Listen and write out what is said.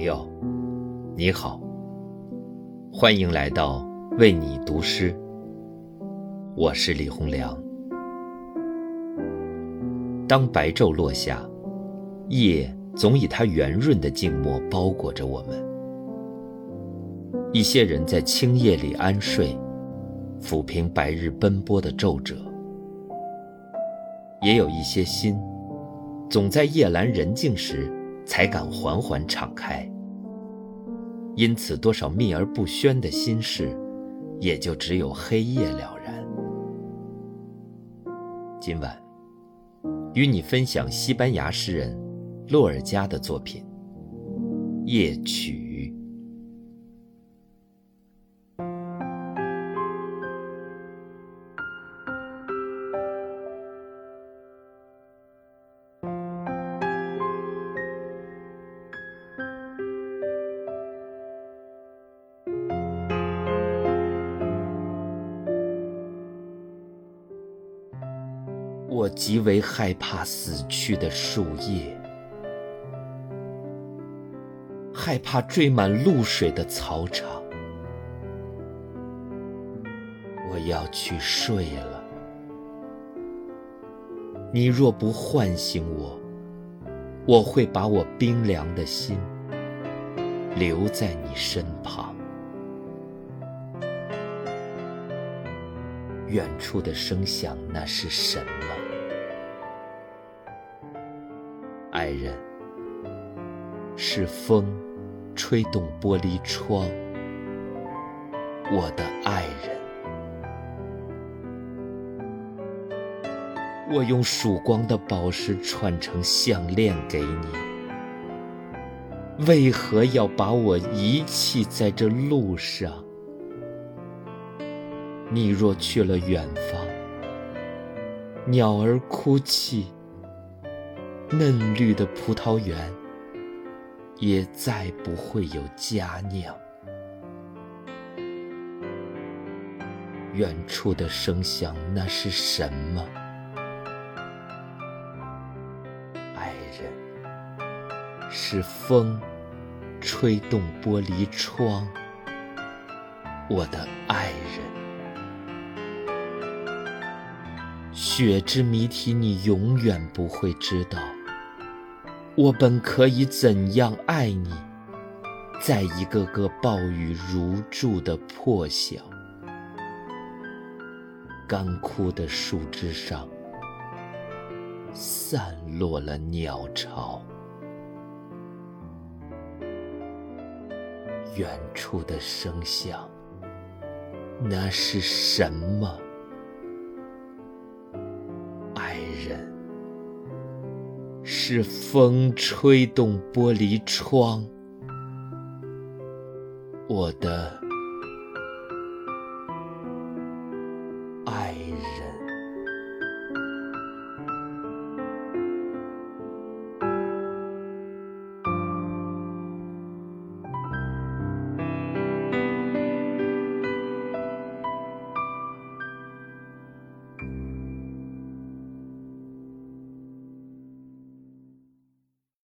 朋友，你好，欢迎来到为你读诗。我是李洪良。当白昼落下，夜总以它圆润的静默包裹着我们。一些人在青夜里安睡，抚平白日奔波的皱褶；也有一些心，总在夜阑人静时。才敢缓缓敞开，因此多少秘而不宣的心事，也就只有黑夜了然。今晚，与你分享西班牙诗人洛尔加的作品《夜曲》。我极为害怕死去的树叶，害怕缀满露水的草场。我要去睡了，你若不唤醒我，我会把我冰凉的心留在你身旁。远处的声响，那是什么？爱人，是风吹动玻璃窗。我的爱人，我用曙光的宝石串成项链给你，为何要把我遗弃在这路上？你若去了远方，鸟儿哭泣，嫩绿的葡萄园也再不会有佳酿。远处的声响，那是什么？爱人，是风吹动玻璃窗。我的爱人。雪之谜题，你永远不会知道。我本可以怎样爱你，在一个个暴雨如注的破晓，干枯的树枝上散落了鸟巢。远处的声响，那是什么？是风吹动玻璃窗，我的。